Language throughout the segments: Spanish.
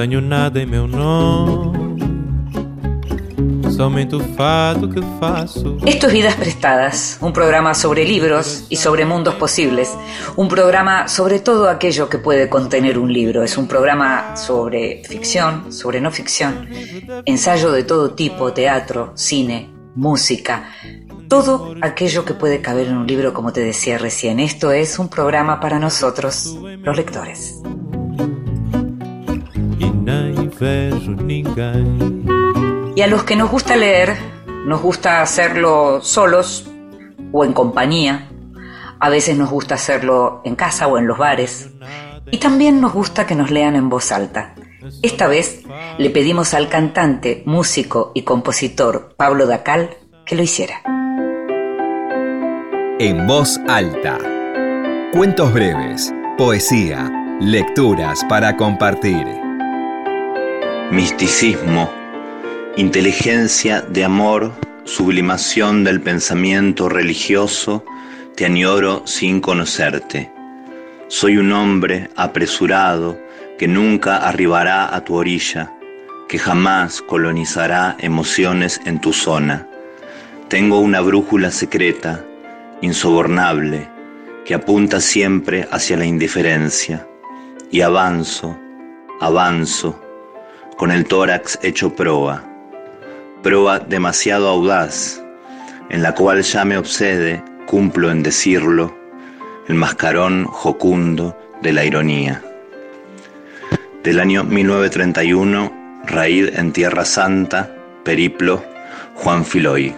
tenho nada em meu nome. Somente o fato que faço. Esto es Vidas Prestadas, un programa sobre libros y sobre mundos posibles. Un programa sobre todo aquello que puede contener un libro. Es un programa sobre ficción, sobre no ficción, ensayo de todo tipo, teatro, cine, música, todo aquello que puede caber en un libro, como te decía recién. Esto es un programa para nosotros, los lectores. Y a los que nos gusta leer, nos gusta hacerlo solos o en compañía. A veces nos gusta hacerlo en casa o en los bares. Y también nos gusta que nos lean en voz alta. Esta vez le pedimos al cantante, músico y compositor Pablo Dacal que lo hiciera. En voz alta. Cuentos breves, poesía, lecturas para compartir misticismo, inteligencia de amor, sublimación del pensamiento religioso, te añoro sin conocerte. Soy un hombre apresurado que nunca arribará a tu orilla, que jamás colonizará emociones en tu zona. Tengo una brújula secreta, insobornable, que apunta siempre hacia la indiferencia. Y avanzo, avanzo, con el tórax hecho proa, proa demasiado audaz, en la cual ya me obsede, cumplo en decirlo, el mascarón jocundo de la ironía. Del año 1931, Raíz en Tierra Santa, Periplo, Juan Filoy.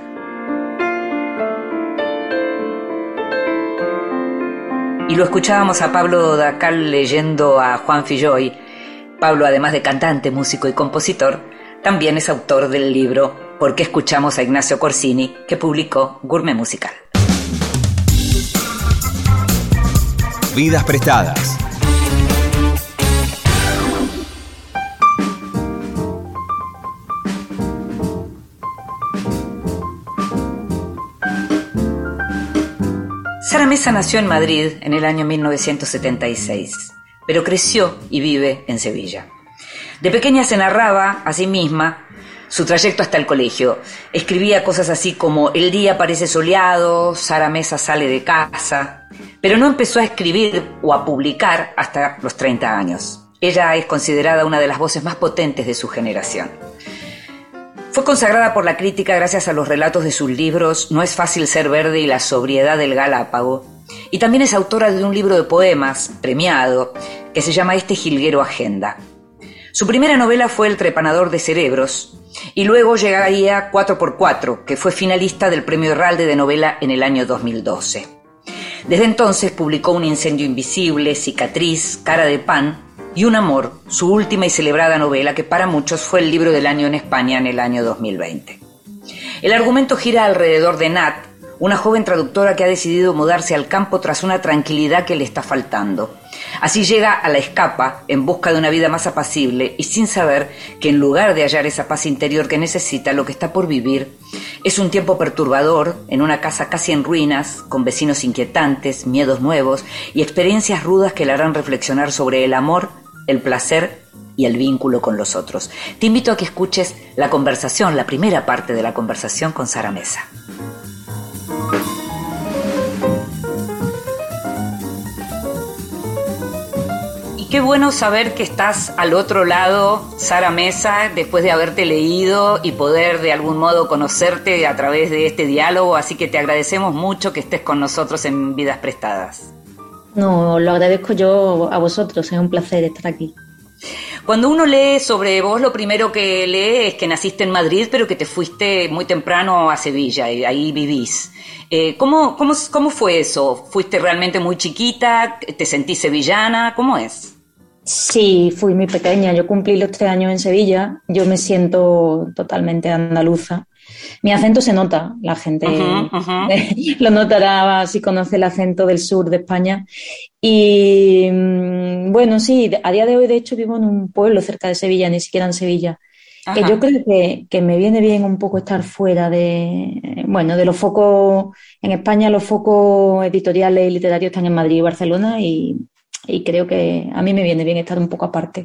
Y lo escuchábamos a Pablo Dacal leyendo a Juan Filloy Pablo, además de cantante, músico y compositor, también es autor del libro ¿Por qué escuchamos a Ignacio Corsini? que publicó Gourmet Musical. Vidas prestadas. Sara Mesa nació en Madrid en el año 1976 pero creció y vive en Sevilla. De pequeña se narraba a sí misma su trayecto hasta el colegio. Escribía cosas así como El día parece soleado, Sara Mesa sale de casa, pero no empezó a escribir o a publicar hasta los 30 años. Ella es considerada una de las voces más potentes de su generación. Fue consagrada por la crítica gracias a los relatos de sus libros No es fácil ser verde y la sobriedad del Galápago, y también es autora de un libro de poemas premiado que se llama Este Jilguero Agenda. Su primera novela fue El Trepanador de Cerebros y luego llegaría 4x4, que fue finalista del Premio Herralde de Novela en el año 2012. Desde entonces publicó Un Incendio Invisible, Cicatriz, Cara de Pan y Un Amor, su última y celebrada novela que para muchos fue el libro del año en España en el año 2020. El argumento gira alrededor de Nat, una joven traductora que ha decidido mudarse al campo tras una tranquilidad que le está faltando. Así llega a la escapa en busca de una vida más apacible y sin saber que en lugar de hallar esa paz interior que necesita, lo que está por vivir es un tiempo perturbador en una casa casi en ruinas, con vecinos inquietantes, miedos nuevos y experiencias rudas que le harán reflexionar sobre el amor, el placer y el vínculo con los otros. Te invito a que escuches la conversación, la primera parte de la conversación con Sara Mesa. Qué bueno saber que estás al otro lado, Sara Mesa, después de haberte leído y poder de algún modo conocerte a través de este diálogo. Así que te agradecemos mucho que estés con nosotros en Vidas Prestadas. No, lo agradezco yo a vosotros, es un placer estar aquí. Cuando uno lee sobre vos, lo primero que lee es que naciste en Madrid, pero que te fuiste muy temprano a Sevilla y ahí vivís. Eh, ¿cómo, cómo, cómo fue eso? ¿Fuiste realmente muy chiquita? ¿Te sentís sevillana? ¿Cómo es? Sí, fui muy pequeña. Yo cumplí los tres años en Sevilla. Yo me siento totalmente andaluza. Mi acento se nota, la gente lo notará si conoce el acento del sur de España. Y mm, bueno, sí, a día de hoy de hecho vivo en un pueblo cerca de Sevilla, ni siquiera en Sevilla. Que yo creo que, que, me viene bien un poco estar fuera de, bueno, de los focos, en España los focos editoriales y literarios están en Madrid y Barcelona y, y creo que a mí me viene bien estar un poco aparte.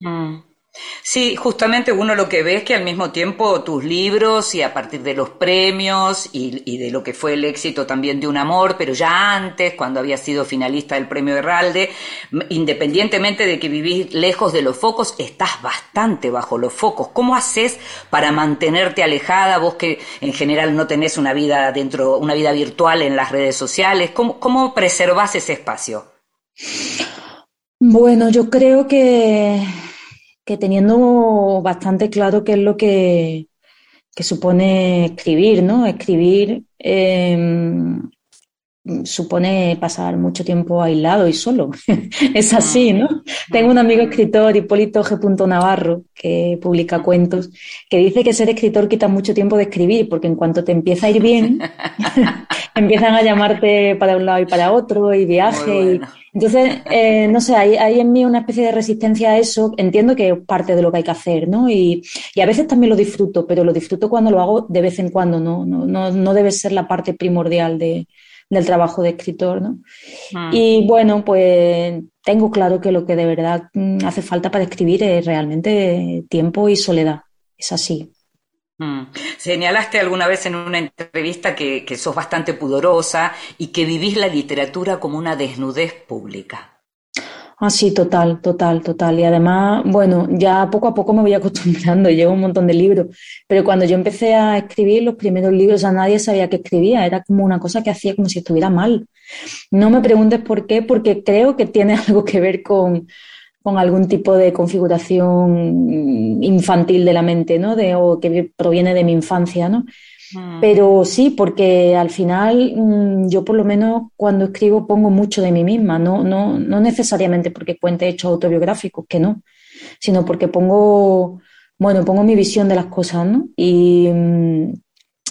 Mm. Sí, justamente uno lo que ve es que al mismo tiempo tus libros y a partir de los premios y, de lo que fue el éxito también de Un Amor, pero ya antes, cuando había sido finalista del premio Herralde, independientemente de que vivís lejos de los focos, estás bastante bajo los focos. ¿Cómo haces para mantenerte alejada, vos que en general no tenés una vida dentro, una vida virtual en las redes sociales? ¿Cómo, cómo preservás ese espacio? Bueno, yo creo que que teniendo bastante claro qué es lo que, supone escribir, ¿no? Escribir em, supone pasar mucho tiempo aislado y solo. es así, ¿no? Tengo un amigo escritor, Hipólito G. Navarro, que publica cuentos, que dice que ser escritor quita mucho tiempo de escribir, porque en cuanto te empieza a ir bien, empiezan a llamarte para un lado y para otro, y viaje. entonces, eh, no sé, hay, hay, en mí una especie de resistencia a eso. Entiendo que es parte de lo que hay que hacer, ¿no? Y, y, a veces también lo disfruto, pero lo disfruto cuando lo hago de vez en cuando, ¿no? No, no, no debe ser la parte primordial de, del trabajo de escritor, ¿no? Ah. Y bueno, pues tengo claro que lo que de verdad mm, hace falta para escribir es realmente tiempo y soledad. Es así. Mm. Señalaste alguna vez en una entrevista que, que sos bastante pudorosa y que vivís la literatura como una desnudez pública. Ah, sí, total, total, total. Y además, bueno, ya poco a poco me voy acostumbrando, llevo un montón de libros, pero cuando yo empecé a escribir los primeros libros, a nadie sabía que escribía, era como una cosa que hacía como si estuviera mal. No me preguntes por qué, porque creo que tiene algo que ver con, con algún tipo de configuración infantil de la mente, ¿no? De, o que proviene de mi infancia, ¿no? Mm. Pero sí, porque al final mm, yo por lo menos cuando escribo pongo mucho de mí misma, no, no, no necesariamente porque cuente hechos autobiográficos, que no, sino porque pongo, bueno, pongo mi visión de las cosas, ¿no? Y, mm,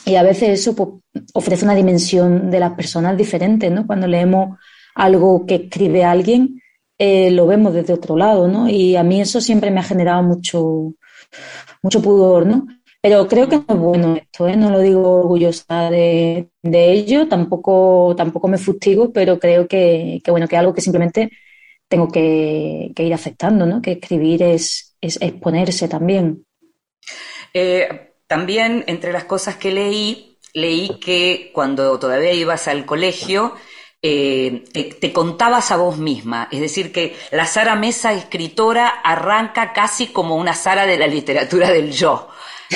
y a veces eso pues, ofrece una dimensión de las personas diferente, ¿no? Cuando leemos algo que escribe alguien, eh, lo vemos desde otro lado, ¿no? Y a mí eso siempre me ha generado mucho, mucho pudor, ¿no? Pero creo que no es bueno esto, ¿eh? no lo digo orgullosa de, ello, tampoco, tampoco me fustigo, pero creo que, bueno, que es algo que simplemente tengo que, ir aceptando, ¿no? que escribir es, exponerse también. Eh, también entre las cosas que leí, leí que cuando todavía ibas al colegio, eh, te, contabas a vos misma. Es decir, que la Sara Mesa, escritora, arranca casi como una Sara de la literatura del yo.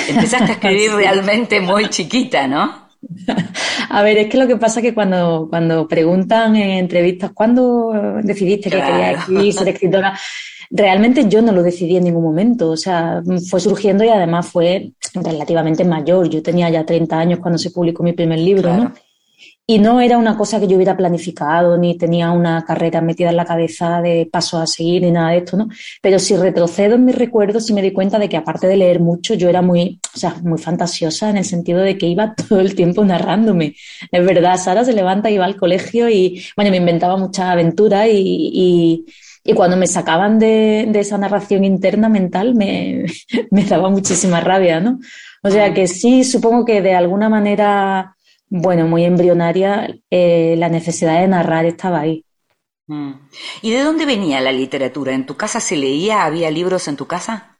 Empezaste a escribir realmente muy chiquita, ¿no? A ver, es que lo que pasa es que cuando, cuando preguntan en entrevistas, ¿cuándo decidiste que querías escribir, ser escritora? Realmente yo no lo decidí en ningún momento, o sea, fue surgiendo y además fue relativamente mayor. Yo tenía ya 30 años cuando se publicó mi primer libro, ¿no? Y no era una cosa que yo hubiera planificado, ni tenía una carrera metida en la cabeza de paso a seguir, ni nada de esto, ¿no? Pero si retrocedo en mis recuerdos, sí me di cuenta de que aparte de leer mucho, yo era muy, o sea, muy fantasiosa en el sentido de que iba todo el tiempo narrándome. Es verdad, Sara se levanta y va al colegio y, bueno, me inventaba mucha aventura y, y, y cuando me sacaban de, de, esa narración interna mental me, me daba muchísima rabia, ¿no? O sea que sí, supongo que de alguna manera bueno, muy embrionaria, eh, la necesidad de narrar estaba ahí. Mm. ¿Y de dónde venía la literatura? ¿En tu casa se leía? ¿Había libros en tu casa?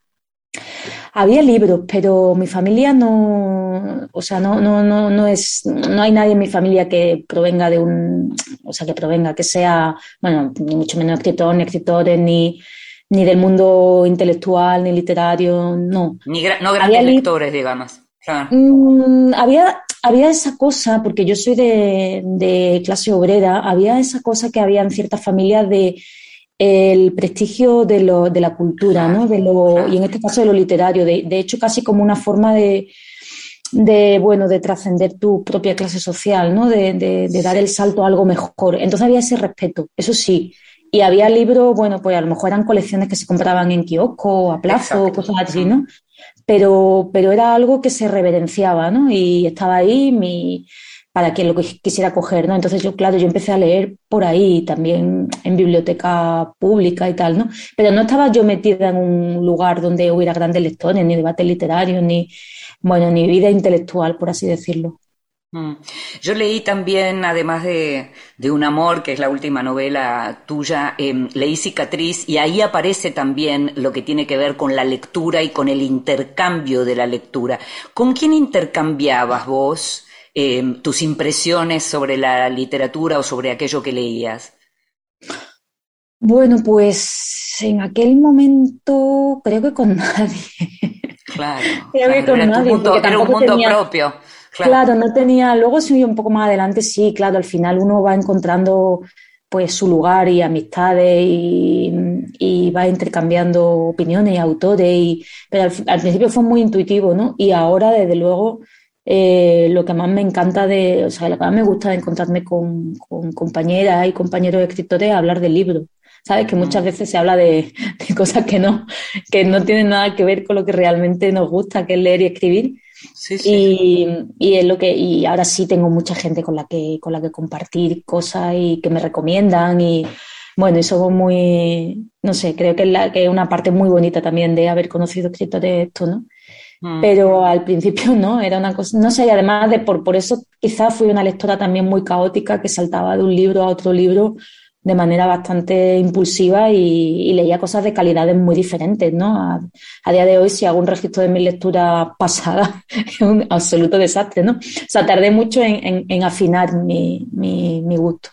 Había libros, pero mi familia no, o sea, no, no, no, no es, no hay nadie en mi familia que provenga de un, o sea, que provenga, que sea, bueno, ni mucho menos escritor, ni escritores, ni, ni del mundo intelectual, ni literario, no. Ni no grandes lectores, digamos. Mm, había, había esa cosa, porque yo soy de, clase obrera, había esa cosa que había en ciertas familias de el prestigio de, lo, de la cultura, ¿no? De lo, y en este caso de lo literario, de, de hecho casi como una forma de, de bueno, de trascender tu propia clase social, ¿no? De, de, dar el salto a algo mejor. Entonces había ese respeto, eso sí. Y había libros, bueno, pues a lo mejor eran colecciones que se compraban en kiosco, a plazo, cosas así, ¿no? Pero, pero era algo que se reverenciaba, ¿no? Y estaba ahí mi, para quien lo quisiera coger, ¿no? Entonces yo, claro, yo empecé a leer por ahí, también en biblioteca pública y tal, ¿no? Pero no estaba yo metida en un lugar donde hubiera grandes lectores, ni debates literarios, ni, bueno, ni vida intelectual, por así decirlo. Mm. Yo leí también, además de, Un amor, que es la última novela tuya, em, leí Cicatriz y ahí aparece también lo que tiene que ver con la lectura y con el intercambio de la lectura. ¿Con quién intercambiabas vos Em, tus impresiones sobre la literatura o sobre aquello que leías? Bueno, pues en aquel momento creo que con nadie. Claro. creo que con nadie. era un mundo propio. Claro. no tenía. Luego, sí, un poco más adelante, sí, claro, al final uno va encontrando pues su lugar y amistades y, va intercambiando opiniones y autores. Y, pero al, al, principio fue muy intuitivo, ¿no? Y ahora, desde luego, eh, lo que más me encanta de, o sea, lo que más me gusta de encontrarme con, compañeras y compañeros escritores es hablar del libro. Sabes que muchas veces se habla de, cosas que no, que no tienen nada que ver con lo que realmente nos gusta, que es leer y escribir. Y, y, es lo que, y ahora sí tengo mucha gente con la que, con la que compartir cosas y que me recomiendan y bueno, eso muy, no sé, creo que es, la, que es una parte muy bonita también de haber conocido escritores esto, ¿no? Mm. Pero al principio no, era una cosa, no sé, y además de por, por eso quizás fui una lectora también muy caótica que saltaba de un libro a otro libro de manera bastante impulsiva y, leía cosas de calidades muy diferentes, ¿no? A, día de hoy, si hago un registro de mi lectura pasada, es un absoluto desastre, ¿no? O sea, tardé mucho en, afinar mi, mi, mi, gusto.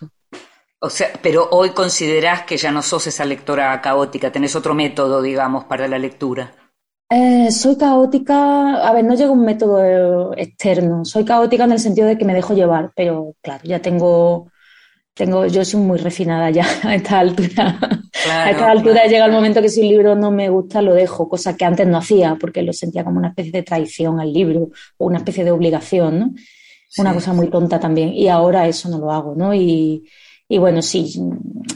O sea, pero hoy considerás que ya no sos esa lectora caótica, tenés otro método, digamos, para la lectura. Eh, soy caótica, a ver, no llega un método externo, soy caótica en el sentido de que me dejo llevar, pero claro, ya tengo, tengo, yo soy muy refinada ya a esta altura. a esta altura llega el momento que si un libro no me gusta lo dejo, cosa que antes no hacía, porque lo sentía como una especie de traición al libro o una especie de obligación, ¿no? Una cosa muy tonta también. Y ahora eso no lo hago, ¿no? Y, y bueno, sí,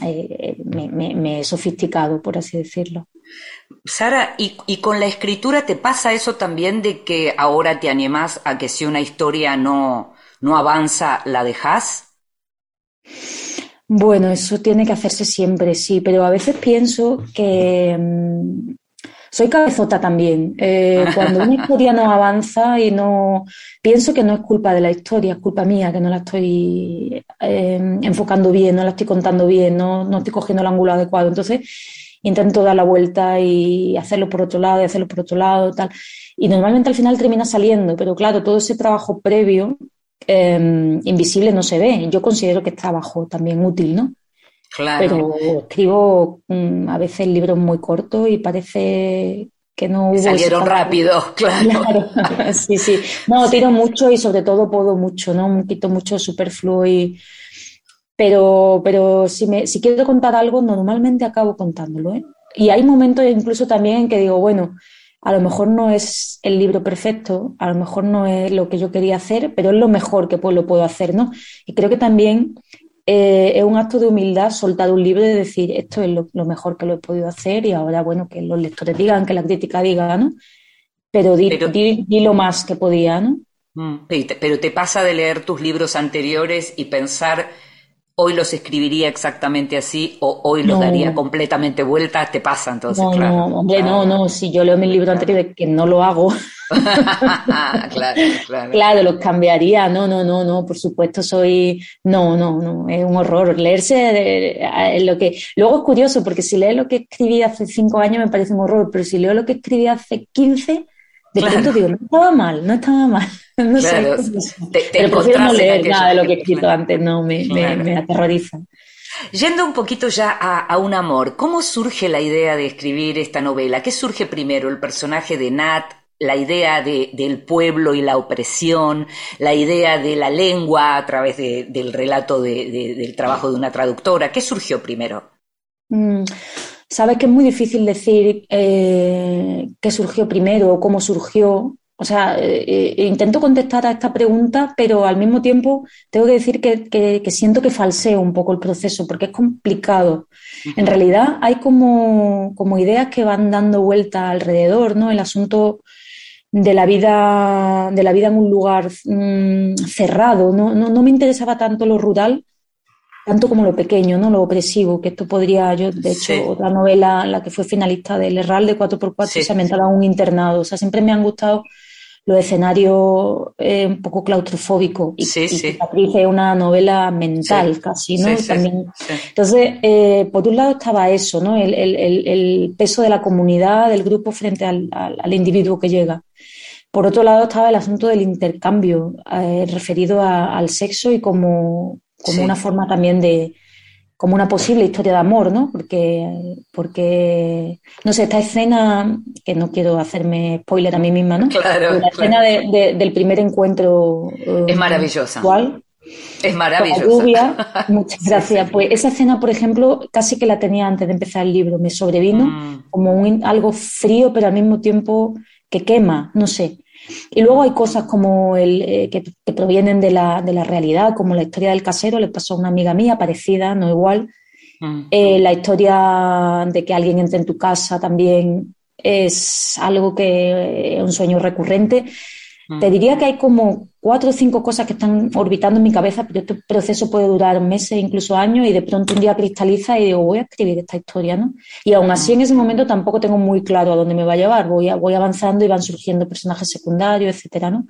eh, me, me he sofisticado, por así decirlo. Sara, ¿y, con la escritura te pasa eso también de que ahora te animás a que si una historia no, no avanza, la dejas? Bueno, eso tiene que hacerse siempre, sí, pero a veces pienso que mm, soy cabezota también. Eh, cuando una historia no avanza y no pienso que no es culpa de la historia, es culpa mía, que no la estoy eh, enfocando bien, no la estoy contando bien, no, no estoy cogiendo el ángulo adecuado. Entonces, intento dar la vuelta y hacerlo por otro lado y hacerlo por otro lado, tal. Y normalmente al final termina saliendo, pero claro, todo ese trabajo previo em, invisible no se ve. Yo considero que es trabajo también útil, ¿no? Claro. Pero escribo mm, a veces libros muy cortos y parece que no hubo... Salieron rápido, claro. sí, sí. No, tiro mucho y sobre todo puedo mucho, ¿no? Quito mucho superfluo y pero, pero si, me, si quiero contar algo, normalmente acabo contándolo. ¿eh? Y hay momentos incluso también en que digo, bueno, a lo mejor no es el libro perfecto, a lo mejor no es lo que yo quería hacer, pero es lo mejor que pues, lo puedo hacer, ¿no? Y creo que también eh, es un acto de humildad soltar un libro y decir, esto es lo, mejor que lo he podido hacer y ahora, bueno, que los lectores digan, que la crítica diga, ¿no? Pero di, di lo más que podía, ¿no? Mm, pero te pasa de leer tus libros anteriores y pensar hoy los escribiría exactamente así o hoy los daría completamente vuelta, te pasa entonces, no, claro. No, hombre, no, no, si yo leo mi libro anterior que no lo hago. claro, claro. Claro, los cambiaría, no, no, no, no, por supuesto soy, no, no, no, es un horror. Leerse eh, lo que, luego es curioso porque si leo lo que escribí hace cinco años me parece un horror, pero si leo lo que escribí hace quince, de pronto digo, no estaba mal, no estaba mal. No sé. Pero prefiero no leer nada de lo que he escrito antes, no, me, me, aterroriza. Yendo un poquito ya a, un amor, ¿cómo surge la idea de escribir esta novela? ¿Qué surge primero? ¿El personaje de Nat? ¿La idea de, del pueblo y la opresión? ¿La idea de la lengua a través del relato del trabajo de una traductora? ¿Qué surgió primero? Mm, Sabes que es muy difícil decir eh, qué surgió primero o cómo surgió. O sea, eh, eh, intento contestar a esta pregunta, pero al mismo tiempo tengo que decir que, siento que falseo un poco el proceso porque es complicado. En realidad hay como, como ideas que van dando vuelta alrededor, ¿no? El asunto de la vida, de la vida en un lugar mm, cerrado. No, no, me interesaba tanto lo rural, tanto como lo pequeño, ¿no? Lo opresivo, que esto podría, yo, de hecho, otra novela, la que fue finalista del Herral de 4x4, se ambientaba en un internado. O sea, siempre me han gustado los escenarios eh, un poco claustrofóbicos. Y, sí, sí. es una novela mental casi, ¿no? También. Entonces, eh, por un lado estaba eso, ¿no? El, el, el, peso de la comunidad, del grupo frente al, al, individuo que llega. Por otro lado estaba el asunto del intercambio eh, referido al sexo y como, como una forma también de, como una posible historia de amor, ¿no? Porque, porque, no sé, esta escena, que no quiero hacerme spoiler a mí misma, ¿no? Claro. La escena del primer encuentro. es maravillosa. ¿Cuál? Es maravillosa. Lluvia. Muchas gracias. Pues esa escena, por ejemplo, casi que la tenía antes de empezar el libro. Me sobrevino mm. como un, algo frío, pero al mismo tiempo que quema, no sé. Y luego hay cosas como el, eh, que, provienen de la, de la, realidad, como la historia del casero, le pasó a una amiga mía, parecida, no igual. Mm. Eh, la historia de que alguien entre en tu casa también es algo que es un sueño recurrente. Te diría que hay como cuatro o cinco cosas que están orbitando en mi cabeza, pero este proceso puede durar meses, incluso años, y de pronto un día cristaliza y digo, voy a escribir esta historia, ¿no? Y aún así en ese momento tampoco tengo muy claro a dónde me va a llevar, voy, voy avanzando y van surgiendo personajes secundarios, etcétera, ¿no?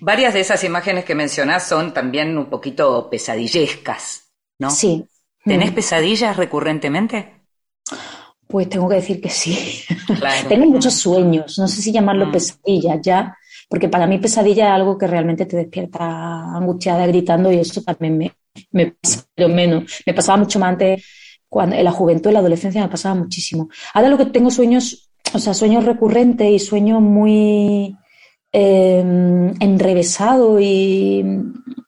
Varias de esas imágenes que mencionás son también un poquito pesadillescas, ¿no? Sí. ¿Tenés mm. pesadillas recurrentemente? Pues tengo que decir que sí. tengo muchos sueños, no sé si llamarlo mm. pesadillas, ya porque para mí pesadilla es algo que realmente te despierta angustiada, gritando, y eso también me, me pasa, pero menos. Me pasaba mucho más antes, cuando, en la juventud, en la adolescencia, me pasaba muchísimo. Ahora lo que tengo sueños, o sea, sueños recurrentes y sueños muy eh, enrevesados y,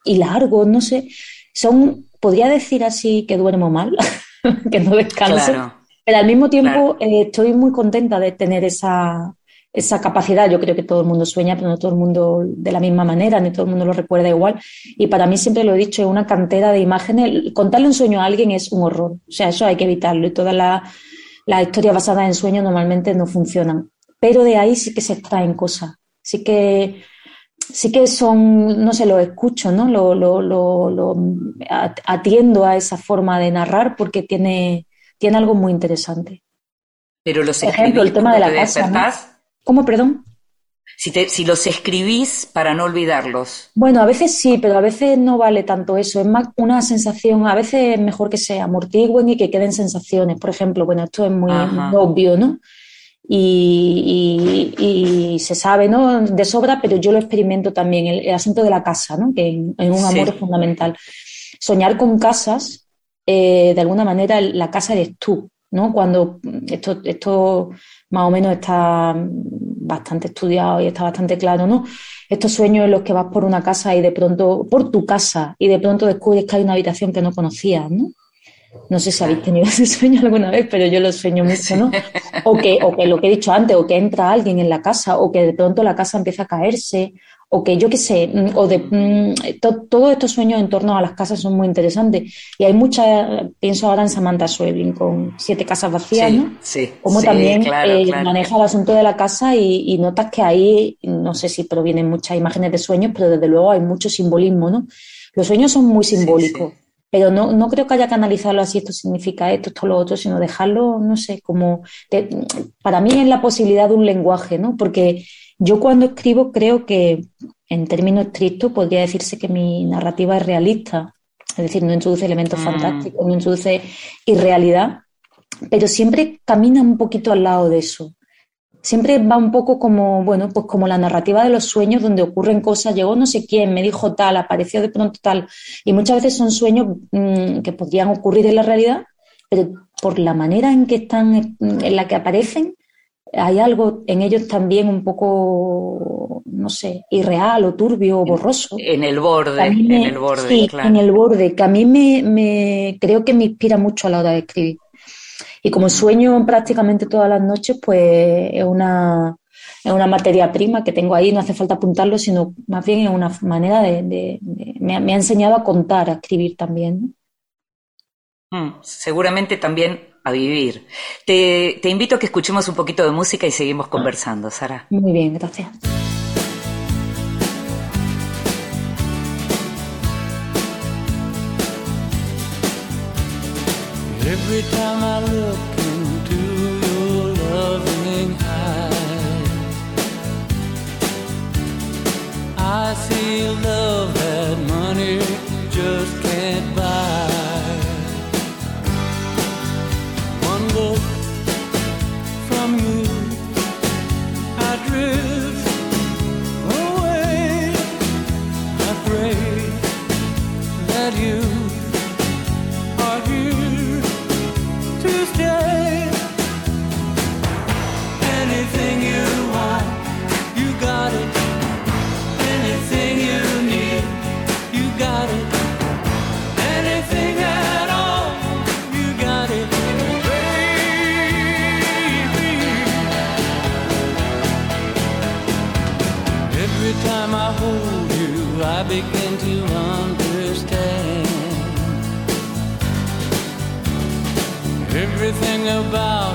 y largos, no sé, son, podría decir así que duermo mal, que no descanso. Pero al mismo tiempo eh, estoy muy contenta de tener esa, esa capacidad. Yo creo que todo el mundo sueña, pero no todo el mundo de la misma manera, ni todo el mundo lo recuerda igual. Y para mí, siempre lo he dicho, es una cantera de imágenes. Contarle un sueño a alguien es un horror. O sea, eso hay que evitarlo. Y todas las la historias basadas en sueños normalmente no funcionan. Pero de ahí sí que se extraen cosas. Sí que, sí que son, no sé, lo escucho, ¿no? Lo, lo, lo, atiendo a esa forma de narrar porque tiene, tiene algo muy interesante. Pero los Por ejemplo, el tema de la casa. ¿Cómo, perdón? Si, si, los escribís para no olvidarlos. Bueno, a veces sí, pero a veces no vale tanto eso. Es más una sensación, a veces es mejor que se amortiguen y que queden sensaciones. Por ejemplo, bueno, esto es muy, obvio, ¿no? Y, y, se sabe, ¿no? De sobra, pero yo lo experimento también, el, asunto de la casa, ¿no? Que en, un amor es fundamental. Soñar con casas, eh, de alguna manera, la casa eres tú, ¿no? Cuando esto, esto más o menos está bastante estudiado y está bastante claro, ¿no? Estos sueños en los que vas por una casa y de pronto, por tu casa, y de pronto descubres que hay una habitación que no conocías, ¿no? No sé si habéis tenido ese sueño alguna vez, pero yo lo sueño mucho, ¿no? O que, o que lo que he dicho antes, o que entra alguien en la casa, o que de pronto la casa empieza a caerse, o que yo qué sé, mm, o de mm, todos estos sueños en torno a las casas son muy interesantes. Y hay muchas, pienso ahora en Samantha Schweblin con siete casas vacías, ¿no? Sí, Como también eh, maneja el asunto de la casa y, notas que ahí, no sé si provienen muchas imágenes de sueños, pero desde luego hay mucho simbolismo, ¿no? Los sueños son muy simbólicos. pero no, no creo que haya que analizarlo así, esto significa esto, esto, lo otro, sino dejarlo, no sé, como... para mí es la posibilidad de un lenguaje, ¿no? Porque yo cuando escribo creo que, en términos estrictos, podría decirse que mi narrativa es realista, es decir, no introduce elementos mm. fantásticos, no introduce irrealidad, pero siempre camina un poquito al lado de eso. Siempre va un poco como, bueno, pues como la narrativa de los sueños donde ocurren cosas, llegó no sé quién, me dijo tal, apareció de pronto tal, y muchas veces son sueños mm, que podrían ocurrir en la realidad, pero por la manera en que están, en la que aparecen, hay algo en ellos también un poco, no sé, irreal o turbio o borroso. En el borde, en el borde, sí, en el borde, que a mí me, creo que me inspira mucho a la hora de escribir. Y como sueño prácticamente todas las noches, pues es una, es una materia prima que tengo ahí, no hace falta apuntarlo, sino más bien es una manera de, me, ha enseñado a contar, a escribir también. Mm, seguramente también a vivir. Te, te invito a que escuchemos un poquito de música y seguimos conversando, Sara. Muy bien, gracias. Every time I look into your loving eyes, about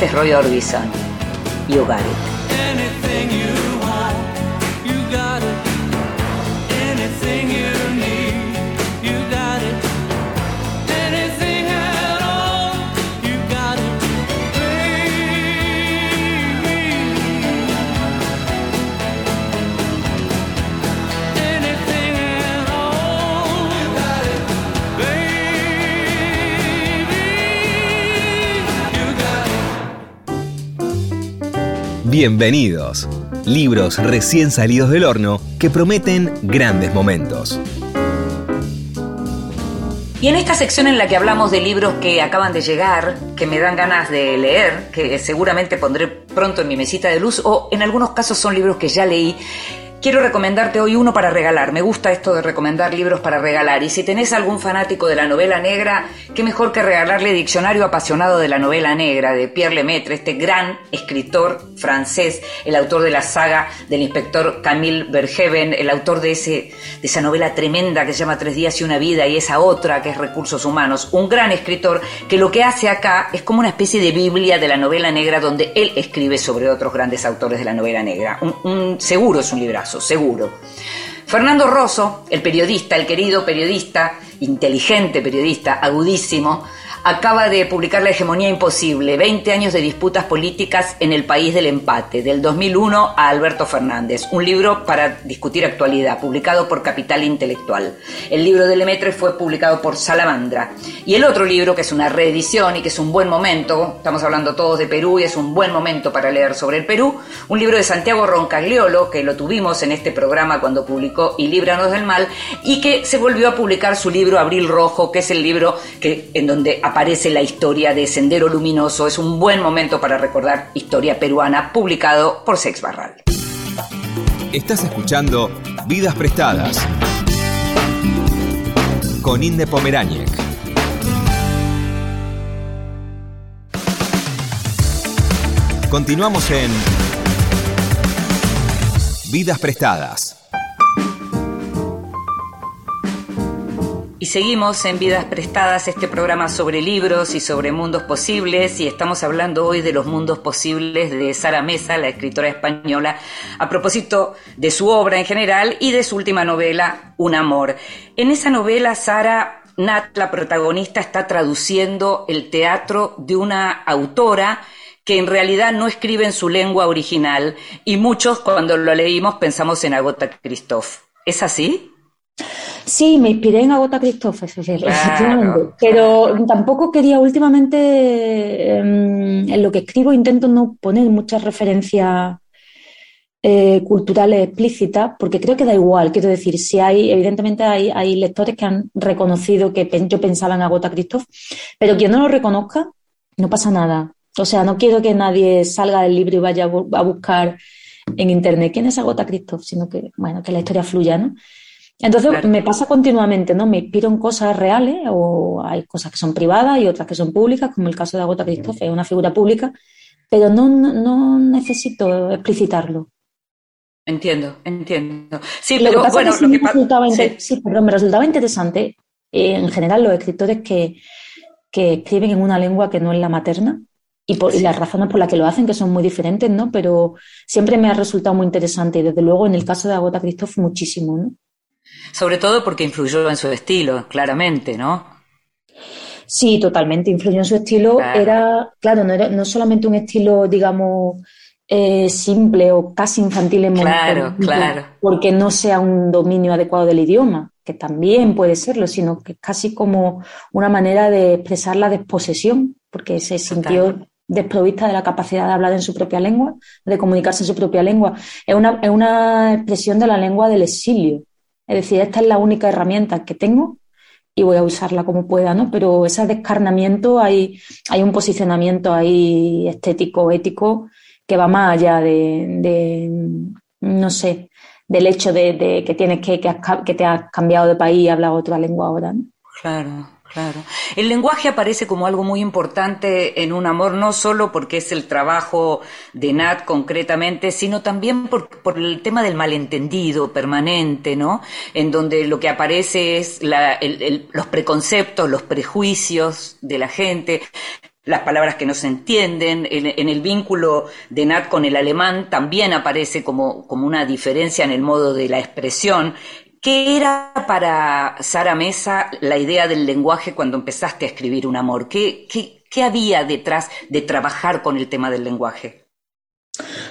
Este es Roy Orbison. You got Bienvenidos. Libros recién salidos del horno que prometen grandes momentos. Y en esta sección en la que hablamos de libros que acaban de llegar, que me dan ganas de leer, que seguramente pondré pronto en mi mesita de luz, o en algunos casos son libros que ya leí, quiero recomendarte hoy uno para regalar. Me gusta esto de recomendar libros para regalar. Y si tenés algún fanático de la novela negra, qué mejor que regalarle Diccionario Apasionado de la Novela Negra de Pierre Lemaitre, este gran escritor francés, el autor de la saga del inspector Camille Verheven, el autor de, ese, de esa novela tremenda que se llama Tres días y una vida y esa otra que es Recursos Humanos. Un gran escritor que lo que hace acá es como una especie de Biblia de la novela negra donde él escribe sobre otros grandes autores de la novela negra. Un, un- seguro es un librazo, seguro. Fernando Rosso, el periodista, el querido periodista, inteligente periodista, agudísimo, acaba de publicar La hegemonía imposible, 20 años de disputas políticas en el país del empate, del 2001 a Alberto Fernández, un libro para discutir actualidad, publicado por Capital Intelectual. El libro de Lemaitre fue publicado por Salamandra. Y el otro libro, que es una reedición y que es un buen momento, estamos hablando todos de Perú y es un buen momento para leer sobre el Perú, un libro de Santiago Roncagliolo, que lo tuvimos en este programa cuando publicó Y Líbranos del Mal, y que se volvió a publicar su libro Abril Rojo, que es el libro que, en donde aparece la historia de Sendero Luminoso. Es un buen momento para recordar historia peruana, publicado por Sex Barral. Estás escuchando Vidas Prestadas con Inde Pomeráñez. Continuamos en Vidas Prestadas. Y seguimos en Vidas Prestadas, este programa sobre libros y sobre mundos posibles, y estamos hablando hoy de los mundos posibles de Sara Mesa, la escritora española, a propósito de su obra en general y de su última novela, Un amor. En esa novela, Sara Nat, la protagonista, está traduciendo el teatro de una autora que en realidad no escribe en su lengua original, y muchos cuando lo leímos pensamos en Agota Christoph. ¿Es así? Sí, me inspiré en Agota Christoph, efectivamente. Claro, Pero tampoco quería últimamente, em, en lo que escribo intento no poner muchas referencias eh, culturales explícitas, porque creo que da igual. Quiero decir, si hay, evidentemente hay, hay lectores que han reconocido que yo pensaba en Agota Christoph, pero quien no lo reconozca, no pasa nada. O sea, no quiero que nadie salga del libro y vaya a buscar en internet quién es Agota Christoph, sino que, bueno, que la historia fluya, ¿no? Entonces Claro. me pasa continuamente, ¿no? Me inspiro en cosas reales o hay cosas que son privadas y otras que son públicas, como el caso de Agota Christoph, es una figura pública, pero no, no, necesito explicitarlo. Entiendo, entiendo. Sí, Lo que pero pasa bueno, es que lo me que pa- resultaba, sí. sí, perdón, me resultaba interesante, eh, en general, los escritores que, que escriben en una lengua que no es la materna y, por, y las razones por las que lo hacen, que son muy diferentes, ¿no? Pero siempre me ha resultado muy interesante y desde luego en el caso de Agota Christoph muchísimo, ¿no? Sobre todo porque influyó en su estilo, claramente, ¿no? Sí, totalmente. Influyó en su estilo. Claro. Era, claro, no era no solamente un estilo, digamos, eh, simple o casi infantil en Claro, claro. porque no sea un dominio adecuado del idioma, que también puede serlo, sino que es casi como una manera de expresar la desposesión, porque se sintió desprovista de la capacidad de hablar en su propia lengua, de comunicarse en su propia lengua. Es una, es una expresión de la lengua del exilio. Es decir, esta es la única herramienta que tengo y voy a usarla como pueda, ¿no? Pero ese descarnamiento, hay, hay un posicionamiento ahí estético, ético, que va más allá de, de, no sé, del hecho de, de que tienes que, que, que te has cambiado de país y hablas otra lengua ahora, ¿no? Claro, claro. El lenguaje aparece como algo muy importante en un amor, no solo porque es el trabajo de Nat concretamente, sino también por, por el tema del malentendido permanente, ¿no? En donde lo que aparece es la- el- el- los preconceptos, los prejuicios de la gente, las palabras que no se entienden, en, el vínculo de Nat con el alemán también aparece como una diferencia en el modo de la expresión. ¿Qué era para Sara Mesa la idea del lenguaje cuando empezaste a escribir un amor? ¿Qué, qué, qué había detrás de trabajar con el tema del lenguaje?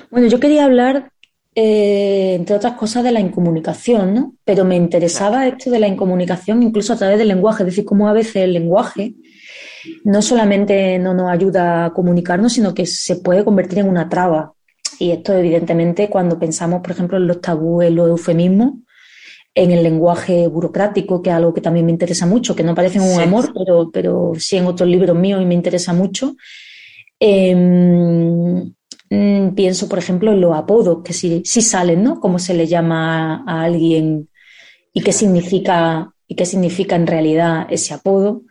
Bueno, yo quería hablar, eh, entre otras cosas, de la incomunicación, ¿no? Pero me interesaba esto de la incomunicación incluso a través del lenguaje, es decir, cómo a veces el lenguaje no solamente no nos ayuda a comunicarnos, sino que se puede convertir en una traba. Y esto, evidentemente, cuando pensamos, por ejemplo, en los tabúes, los eufemismos, en el lenguaje burocrático, que es algo que también me interesa mucho, que no parece un Sí. amor, pero, pero sí en otros libros míos y me interesa mucho. Em, mm, pienso, por ejemplo, en los apodos, que sí, sí salen, ¿no? Cómo se le llama a alguien y qué significa, y qué significa en realidad ese apodo.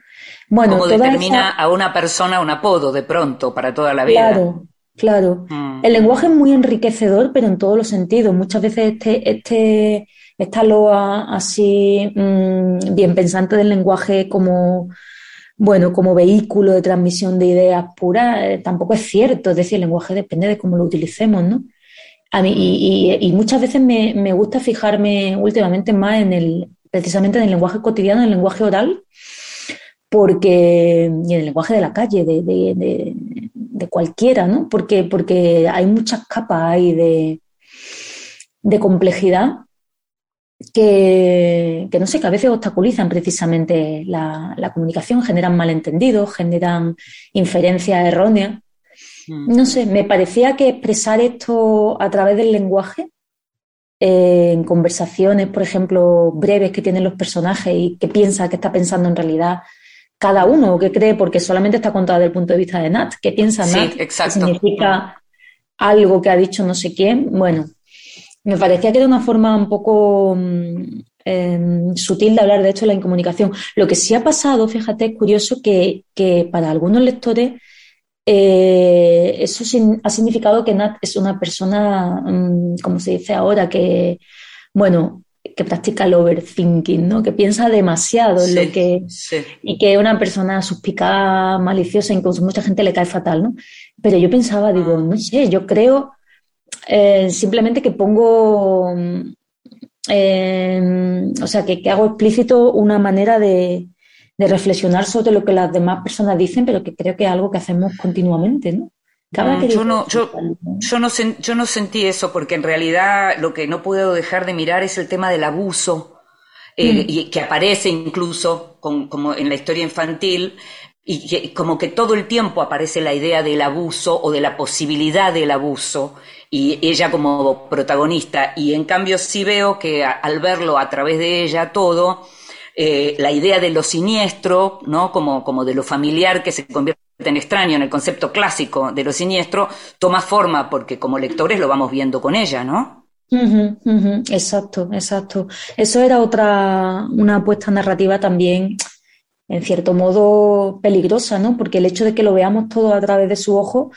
Bueno, ¿Cómo determina esa- a una persona un apodo de pronto para toda la vida? Claro, claro. Mm. El lenguaje es muy enriquecedor, pero en todos los sentidos. Muchas veces este, este, esta loa así mm, bien pensante del lenguaje como, bueno, como vehículo de transmisión de ideas puras, eh, tampoco es cierto. Es decir, el lenguaje depende de cómo lo utilicemos, ¿no? A mí, y, muchas veces me, me gusta fijarme últimamente más en el, precisamente en el lenguaje cotidiano, en el lenguaje oral, porque, y en el lenguaje de la calle, de, de- de- cualquiera, ¿no? Porque, porque hay muchas capas ahí de complejidad que, que no sé, que a veces obstaculizan precisamente la, la comunicación, generan malentendidos, generan inferencias erróneas. Mm. No sé, me parecía que expresar esto a través del lenguaje, eh, en conversaciones, por ejemplo, breves que tienen los personajes y que piensa, que está pensando en realidad cada uno, o que cree, porque solamente está contado desde el punto de vista de Nat, que piensa Sí, Nat, que exacto. significa algo que ha dicho no sé quién. Bueno, me parecía que era una forma un poco mm, em, sutil de hablar de esto de la incomunicación. Lo que sí ha pasado, fíjate, es curioso que, que para algunos lectores eh, eso sin- ha significado que Nat es una persona, mm, como se dice ahora, que, bueno, que practica el overthinking, ¿no? Que piensa demasiado en lo que, sí. y que es una persona suspicaz, maliciosa, incluso mucha gente le cae fatal, ¿no? Pero yo pensaba, digo, no sé, yo creo eh, simplemente que pongo, mm, eh, o sea, que, que hago explícito una manera de, de reflexionar sobre lo que las demás personas dicen, pero que creo que es algo que hacemos continuamente, ¿no? Mm, yo no- diferenciarlo, ¿no? Yo no, sen- yo no sentí eso porque en realidad lo que no puedo dejar de mirar es el tema del abuso, eh, y que aparece incluso con- como en la historia infantil, y que como que todo el tiempo aparece la idea del abuso o de la posibilidad del abuso, y ella como protagonista, y en cambio sí veo que al verlo a través de ella todo, eh, la idea de lo siniestro, ¿no? Como, como de lo familiar que se convierte en extraño en el concepto clásico de lo siniestro, toma forma porque como lectores lo vamos viendo con ella, ¿no? Exacto, exacto. Eso era otra, una apuesta narrativa también, en cierto modo, peligrosa, ¿no? Porque el hecho de que lo veamos todo a través de su ojo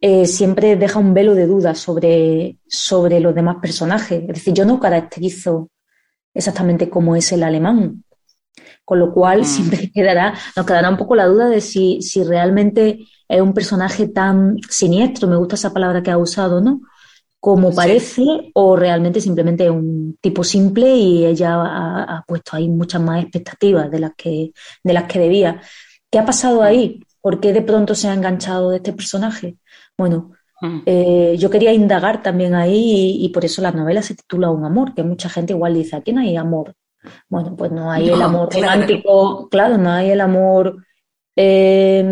eh, siempre deja un velo de duda sobre, sobre los demás personajes. Es decir, yo no caracterizo exactamente cómo es el alemán. Con lo cual Mm. siempre quedará, nos quedará un poco la duda de si, si realmente es un personaje tan siniestro, me gusta esa palabra que ha usado, ¿no? Como Sí. parece, o realmente simplemente un tipo simple y ella ha, ha puesto ahí muchas más expectativas de las que, de las que debía. ¿Qué ha pasado ahí? ¿Por qué de pronto se ha enganchado de este personaje? Bueno, Mm. eh, yo quería indagar también ahí y, y por eso la novela se titula Un amor, que mucha gente igual dice, aquí no hay amor. Bueno, pues no hay el amor claro. romántico, claro, no hay el amor, eh,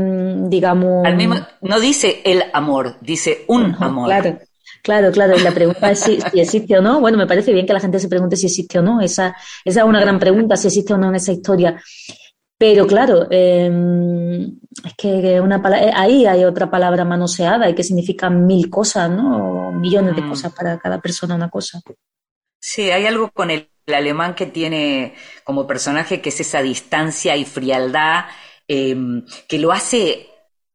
digamos... Al mismo, no dice el amor, dice un amor. Claro, claro, claro. Y la pregunta es si, si existe o no. Bueno, me parece bien que la gente se pregunte si existe o no. Esa, esa es una gran pregunta, si existe o no en esa historia. Pero claro, eh, es que una eh, ahí hay otra palabra manoseada y que significa mil cosas, ¿no? O millones de Mm. cosas para cada persona una cosa. Sí, hay algo con el, el alemán que tiene como personaje que es esa distancia y frialdad eh, que lo hace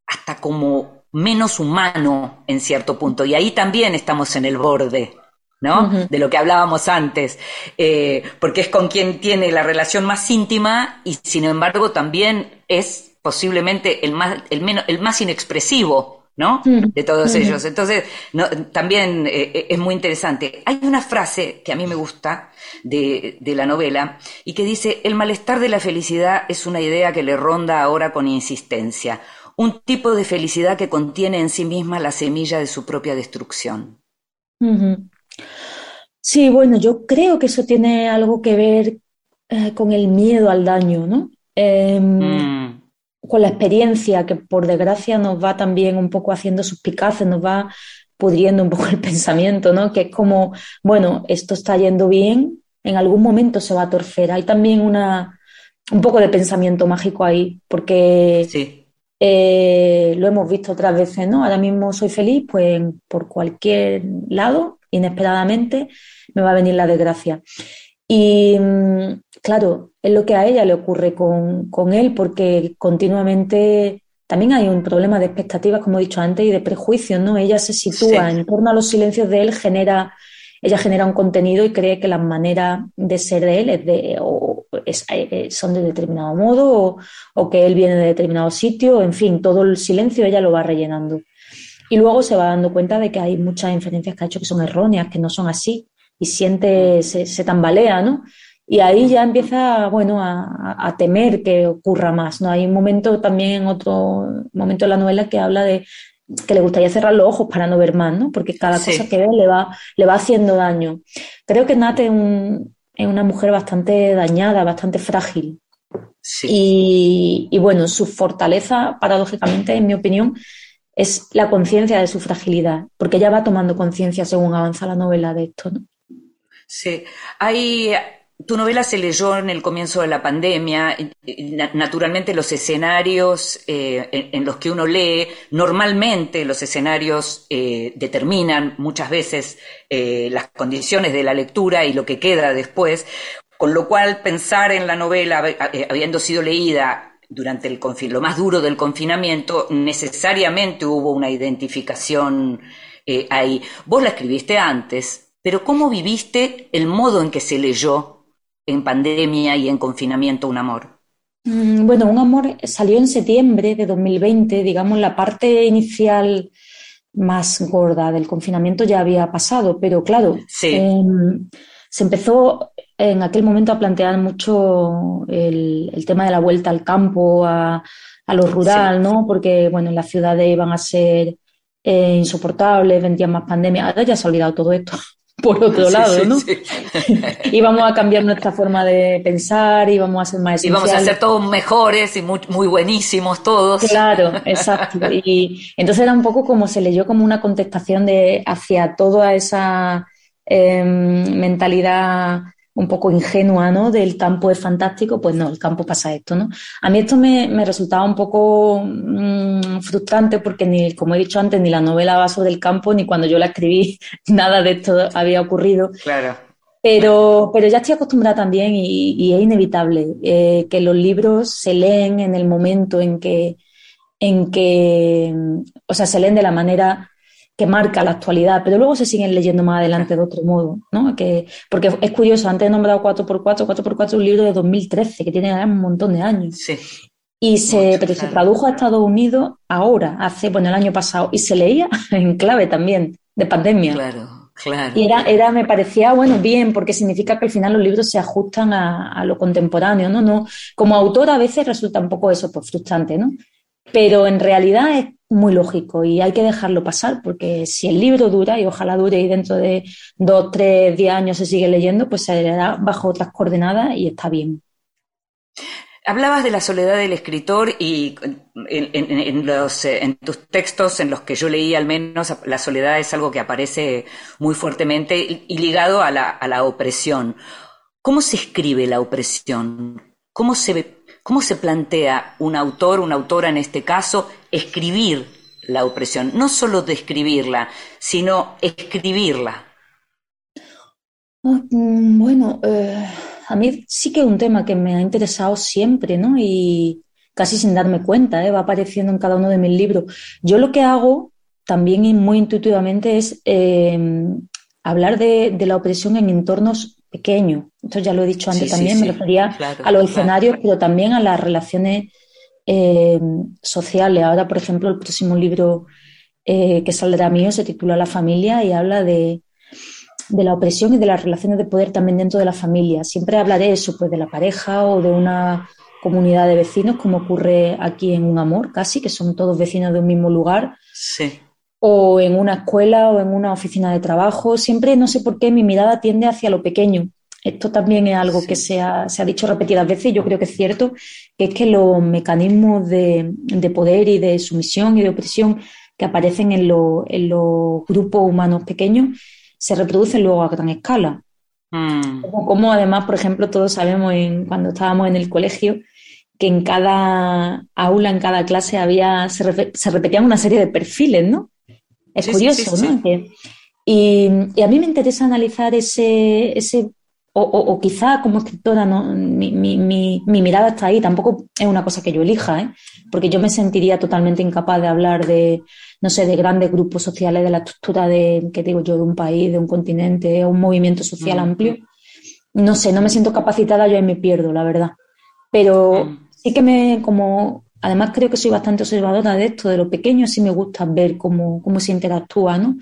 hasta como menos humano en cierto punto. Y ahí también estamos en el borde, ¿no? De lo que hablábamos antes, Eh, porque es con quien tiene la relación más íntima y sin embargo también es posiblemente el más, el menos, el más inexpresivo, ¿no? De todos ellos. Entonces, no, también eh, es muy interesante. Hay una frase que a mí me gusta de, de la novela y que dice, el malestar de la felicidad es una idea que le ronda ahora con insistencia, un tipo de felicidad que contiene en sí misma la semilla de su propia destrucción. Sí, bueno, yo creo que eso tiene algo que ver eh, con el miedo al daño, ¿no? Em, Mm, con la experiencia que por desgracia nos va también un poco haciendo suspicaces, nos va pudriendo un poco el pensamiento, ¿no? Que es como, bueno, esto está yendo bien, en algún momento se va a torcer. Hay también una, un poco de pensamiento mágico ahí, porque sí. Eh, lo hemos visto otras veces, ¿no? Ahora mismo soy feliz, pues por cualquier lado, inesperadamente, me va a venir la desgracia. Y mm, claro, es lo que a ella le ocurre con, con él, porque continuamente también hay un problema de expectativas, como he dicho antes, y de prejuicios, ¿no? Ella se sitúa Sí. en torno a los silencios de él, genera, ella genera un contenido y cree que las maneras de ser de él es de, o es- eh, son de determinado modo, o, o que él viene de determinado sitio, en fin, todo el silencio ella lo va rellenando. Y luego se va dando cuenta de que hay muchas inferencias que ha hecho que son erróneas, que no son así, y siente, se, se tambalea, ¿no? Y ahí ya empieza, bueno, a, temer que ocurra más, ¿no? Hay un momento también otro momento de la novela que habla de que le gustaría cerrar los ojos para no ver más, ¿no? Porque cada Sí. cosa que ve le va, le va haciendo daño. Creo que Nat es, un- es una mujer bastante dañada, bastante frágil. Sí. Y, y bueno, su fortaleza, paradójicamente, en mi opinión, es la conciencia de su fragilidad, porque ella va tomando conciencia según avanza la novela de esto, ¿no? Sí, hay, tu novela se leyó en el comienzo de la pandemia. Naturalmente los escenarios eh, en, los que uno lee, normalmente los escenarios eh, determinan muchas veces eh, las condiciones de la lectura y lo que queda después, con lo cual pensar en la novela, habi- habiendo sido leída durante el lo más duro del confinamiento, necesariamente hubo una identificación ahí. Vos la escribiste antes, pero ¿cómo viviste el modo en que se leyó en pandemia y en confinamiento un amor? Mm, Bueno, Un amor salió en septiembre de 2020, digamos, la parte inicial más gorda del confinamiento ya había pasado, pero claro, Sí. em, se empezó en aquel momento a plantear mucho el, el tema de la vuelta al campo, a, a lo rural, ¿no? Porque, bueno, en las ciudades iban a ser eh, insoportables, vendían más pandemia. Ahora ya se ha olvidado todo esto, por otro Sí, lado, sí, ¿no? sí. Íbamos a cambiar nuestra forma de pensar, íbamos a ser más Y vamos a esenciales. ser todos mejores y muy, muy buenísimos todos. Claro, exacto. Y entonces era un poco como se leyó como una contestación de hacia toda esa eh, mentalidad un poco ingenua, ¿no? Del campo es fantástico, pues no, el campo pasa esto, ¿no? A mí esto me, me resultaba un poco mm, frustrante porque ni, como he dicho antes, ni la novela va sobre el campo, ni cuando yo la escribí, nada de esto había ocurrido. Claro. Pero, pero ya estoy acostumbrada también y, y es inevitable eh, que los libros se leen en el momento en que, en que, o sea, se leen de la manera que marca la actualidad, pero luego se siguen leyendo más adelante de otro modo, ¿no? Que, porque es curioso, antes he nombrado 4x4, 4x4 es un libro de 2013 que tiene un montón de años. Sí. Y se, Mucho, pero se claro. tradujo a Estados Unidos ahora, hace, bueno, el año pasado, y se leía en clave también, de pandemia. Claro, claro. Y era, era, me parecía, bueno, bien, porque significa que al final los libros se ajustan a, a lo contemporáneo, ¿no? no Como autor a veces resulta un poco eso, pues frustrante, ¿no? Pero en realidad es muy lógico y hay que dejarlo pasar, porque si el libro dura, y ojalá dure y dentro de dos, tres, diez años se sigue leyendo, pues se leerá bajo otras coordenadas y está bien. Hablabas de la soledad del escritor y en, en- los, eh, en tus textos, en los que yo leí al menos, la soledad es algo que aparece muy fuertemente y, y ligado a la, a la opresión. ¿Cómo se escribe la opresión? ¿Cómo se, ¿Cómo se plantea un autor, una autora en este caso, escribir la opresión? No solo describirla, sino escribirla. Ah, mm, Bueno, eh, a mí sí que es un tema que me ha interesado siempre, ¿no? Y casi sin darme cuenta, ¿eh? Va apareciendo en cada uno de mis libros. Yo lo que hago también y muy intuitivamente es eh, hablar de, de la opresión en entornos pequeños. Esto ya lo he dicho antes Sí, sí, también, me sí, refería claro, a los claro. escenarios, pero también a las relaciones eh, sociales. Ahora, por ejemplo, el próximo libro eh, que saldrá mío se titula La familia y habla de, de la opresión y de las relaciones de poder también dentro de la familia. Siempre hablaré eso, pues de la pareja o de una comunidad de vecinos, como ocurre aquí en Un Amor, casi, que son todos vecinos de un mismo lugar, Sí. o en una escuela o en una oficina de trabajo. Siempre, no sé por qué, mi mirada tiende hacia lo pequeño. Esto también es algo Sí. que se ha, se ha dicho repetidas veces y yo creo que es cierto, que es que los mecanismos de, de poder y de sumisión y de opresión que aparecen en, lo- en los grupos humanos pequeños se reproducen luego a gran escala. Mm, Como, como además, por ejemplo, todos sabemos en, cuando estábamos en el colegio que en cada aula, en cada clase había, se, se repetían una serie de perfiles, ¿no? Es Sí, curioso, sí, ¿no? Que- y, y a mí me interesa analizar ese, ese o, o- o quizá como escritora no, mi, mi- mi- mi mirada está ahí, tampoco es una cosa que yo elija, ¿eh? porque yo me sentiría totalmente incapaz de hablar de, no sé, de grandes grupos sociales, de la estructura de, ¿qué digo yo?, de un país, de un continente, un movimiento social Mm. amplio. No sé, no me siento capacitada, yo ahí me pierdo, la verdad. Pero Mm. sí que me, como, además creo que soy bastante observadora de esto, de lo pequeño, sí me gusta ver cómo, cómo se interactúa, ¿no?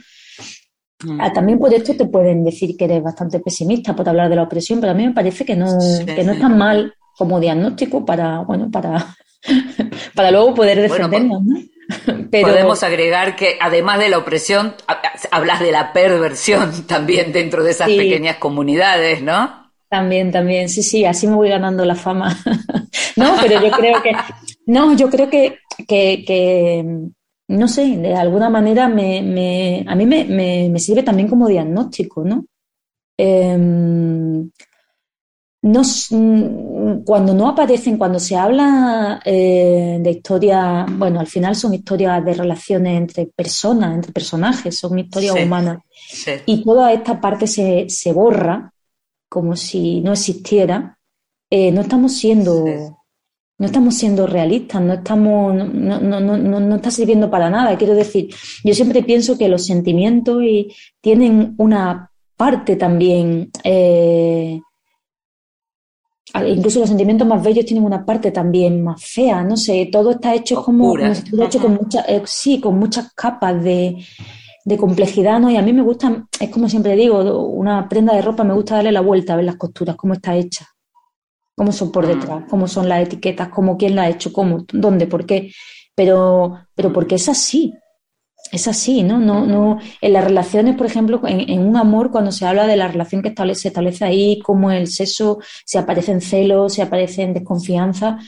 Ah, también por esto te pueden decir que eres bastante pesimista por hablar de la opresión, pero a mí me parece que no, Sí, que no es tan mal como diagnóstico para, bueno, para, para luego poder Bueno, defendernos, ¿no? Pero Podemos agregar que además de la opresión, ha- hablas de la perversión también dentro de esas Sí. pequeñas comunidades, ¿no? también, también, sí, sí, así me voy ganando la fama. No, pero yo creo que, no, yo creo que, que, que, no sé, de alguna manera me, me- a mí me, me- me sirve también como diagnóstico, ¿no? Em, no mm, cuando no aparecen, cuando se habla eh, de historias, bueno, al final son historias de relaciones entre personas, entre personajes, son historias Sí. humanas. Sí. Y toda esta parte se, se borra como si no existiera. Eh, no estamos siendo, Sí. No estamos siendo realistas, no estamos, no, no, no, no, no está sirviendo para nada. Quiero decir, yo siempre pienso que los sentimientos y tienen una parte también, eh, incluso los sentimientos más bellos tienen una parte también más fea, no sé, todo está hecho como está hecho con muchas, eh, sí, con muchas capas de, de complejidad, ¿no? Y a mí me gusta, es como siempre digo, una prenda de ropa me gusta darle la vuelta a ver las costuras, cómo está hecha, cómo son por Mm. detrás, cómo son las etiquetas, cómo quién la ha hecho, cómo, dónde, por qué. Pero, pero porque es así, es así, ¿no? No, no, en las relaciones, por ejemplo, en, en un amor, cuando se habla de la relación que establece, se establece ahí, como el sexo, si aparecen celos, si aparecen desconfianza,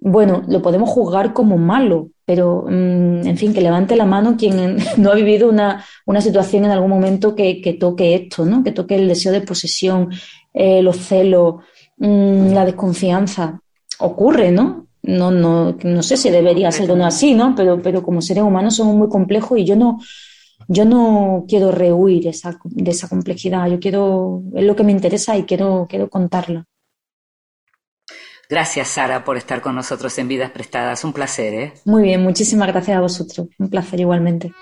bueno, lo podemos juzgar como malo, pero mm, en fin, que levante la mano quien no ha vivido una, una situación en algún momento que, que toque esto, ¿no? Que toque el deseo de posesión, eh, los celos, mm, la desconfianza. Ocurre, ¿no? No, no, no sé si debería ser o no así, ¿no? Pero, pero como seres humanos somos muy complejos y yo no, yo no quiero rehuir esa, de esa complejidad. Yo quiero, es lo que me interesa y quiero, quiero contarla. Gracias, Sara, por estar con nosotros en Vidas Prestadas. Un placer, ¿eh? Muy bien, muchísimas gracias a vosotros. Un placer igualmente.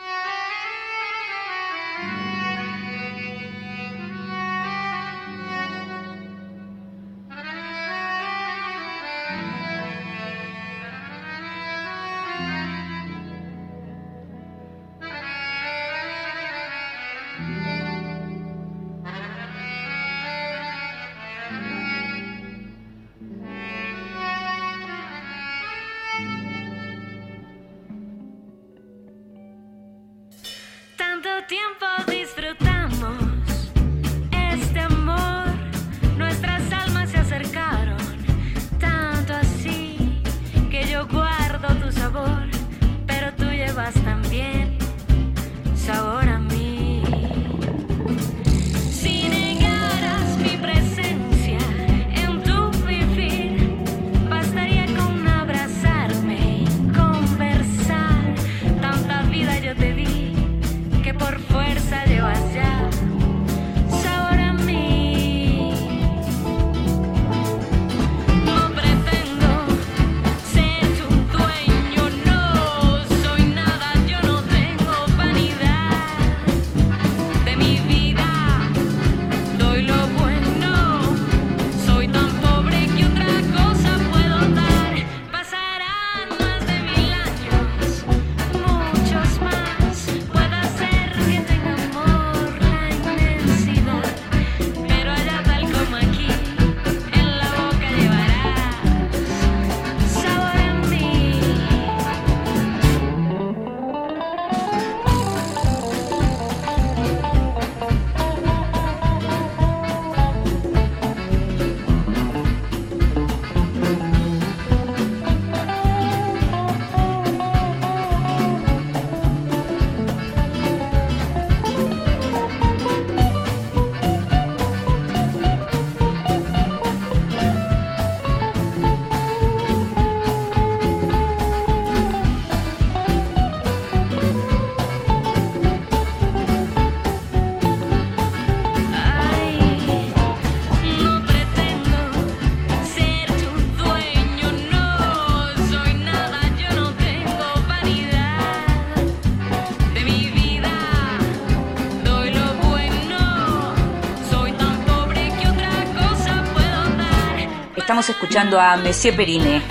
Estamos escuchando a Monsieur Perine